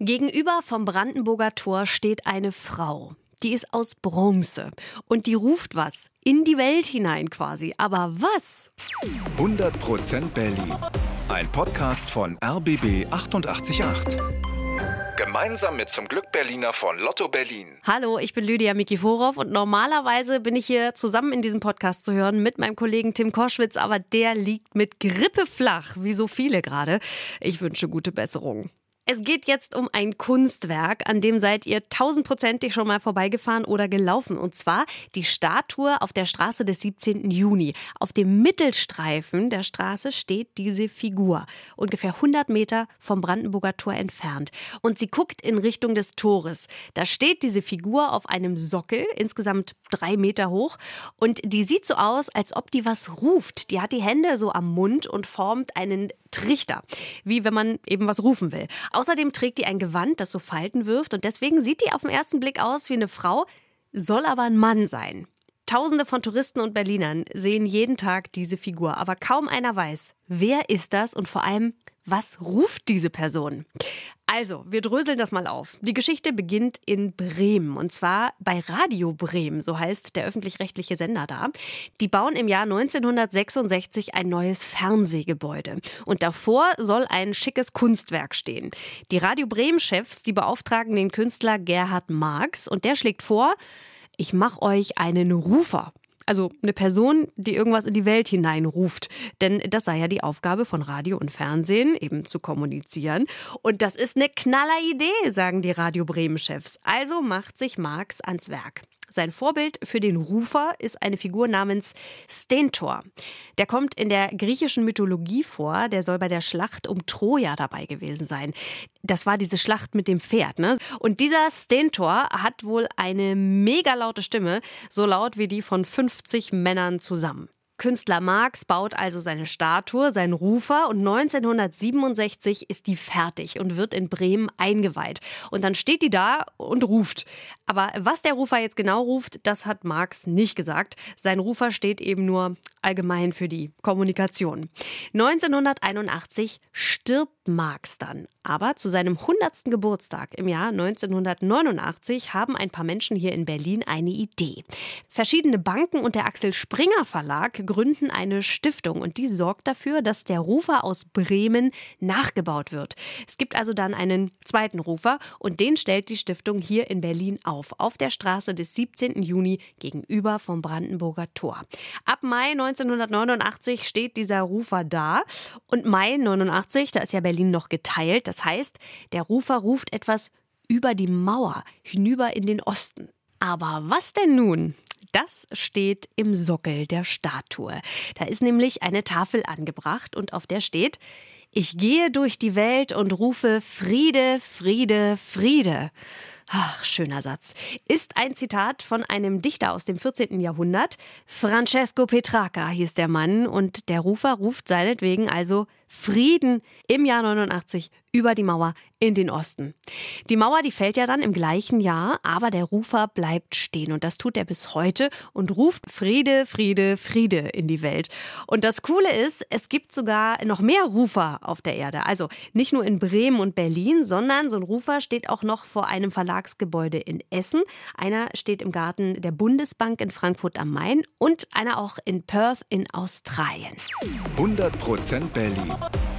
Gegenüber vom Brandenburger Tor steht eine Frau. Die ist aus Bronze und die ruft was in die Welt hinein quasi. Aber was? 100% Berlin. Ein Podcast von RBB 888. Gemeinsam mit zum Glück Berliner von Lotto Berlin. Hallo, ich bin Lydia Mikiforow und normalerweise bin ich hier zusammen in diesem Podcast zu hören mit meinem Kollegen Tim Koschwitz, aber der liegt mit Grippe flach, wie so viele gerade. Ich wünsche gute Besserung. Es geht jetzt um ein Kunstwerk, an dem seid ihr tausendprozentig schon mal vorbeigefahren oder gelaufen. Und zwar die Statue auf der Straße des 17. Juni. Auf dem Mittelstreifen der Straße steht diese Figur, ungefähr 100 Meter vom Brandenburger Tor entfernt. Und sie guckt in Richtung des Tores. Da steht diese Figur auf einem Sockel, insgesamt drei Meter hoch. Und die sieht so aus, als ob die was ruft. Die hat die Hände so am Mund und formt einen Trichter, wie wenn man eben was rufen will. Außerdem trägt die ein Gewand, das so Falten wirft und deswegen sieht die auf den ersten Blick aus wie eine Frau, soll aber ein Mann sein. Tausende von Touristen und Berlinern sehen jeden Tag diese Figur, aber kaum einer weiß, wer ist das und vor allem, was ruft diese Person? Also, wir dröseln das mal auf. Die Geschichte beginnt in Bremen und zwar bei Radio Bremen, so heißt der öffentlich-rechtliche Sender da. Die bauen im Jahr 1966 ein neues Fernsehgebäude und davor soll ein schickes Kunstwerk stehen. Die Radio Bremen-Chefs, die beauftragen den Künstler Gerhard Marx und der schlägt vor, ich mache euch einen Rufer. Also eine Person, die irgendwas in die Welt hineinruft. Denn das sei ja die Aufgabe von Radio und Fernsehen, eben zu kommunizieren. Und das ist eine knaller Idee, sagen die Radio Bremen-Chefs. Also macht sich Marx ans Werk. Sein Vorbild für den Rufer ist eine Figur namens Stentor. Der kommt in der griechischen Mythologie vor. Der soll bei der Schlacht um Troja dabei gewesen sein. Das war diese Schlacht mit dem Pferd. Ne? Und dieser Stentor hat wohl eine mega laute Stimme, so laut wie die von 50 Männern zusammen. Künstler Marx baut also seine Statue, seinen Rufer und 1967 ist die fertig und wird in Bremen eingeweiht. Und dann steht die da und ruft. Aber was der Rufer jetzt genau ruft, das hat Marx nicht gesagt. Sein Rufer steht eben nur allgemein für die Kommunikation. 1981 stirbt Marx dann. Aber zu seinem 100. Geburtstag im Jahr 1989 haben ein paar Menschen hier in Berlin eine Idee. Verschiedene Banken und der Axel Springer Verlag gründen eine Stiftung und die sorgt dafür, dass der Rufer aus Bremen nachgebaut wird. Es gibt also dann einen zweiten Rufer und den stellt die Stiftung hier in Berlin auf, auf der Straße des 17. Juni gegenüber vom Brandenburger Tor. Ab Mai 1989 steht dieser Rufer da und Mai 89, da ist ja Berlin noch geteilt, das heißt, der Rufer ruft etwas über die Mauer hinüber in den Osten. Aber was denn nun? Das steht im Sockel der Statue. Da ist nämlich eine Tafel angebracht und auf der steht, ich gehe durch die Welt und rufe Friede, Friede, Friede. Ach, schöner Satz. Ist ein Zitat von einem Dichter aus dem 14. Jahrhundert. Francesco Petrarca hieß der Mann und der Rufer ruft seinetwegen also Frieden im Jahr 89 über die Mauer in den Osten. Die Mauer, die fällt ja dann im gleichen Jahr, aber der Rufer bleibt stehen und das tut er bis heute und ruft Friede, Friede, Friede in die Welt. Und das Coole ist, es gibt sogar noch mehr Rufer auf der Erde. Also nicht nur in Bremen und Berlin, sondern so ein Rufer steht auch noch vor einem Verlagsgebäude in Essen. Einer steht im Garten der Bundesbank in Frankfurt am Main und einer auch in Perth in Australien. 100% Berlin.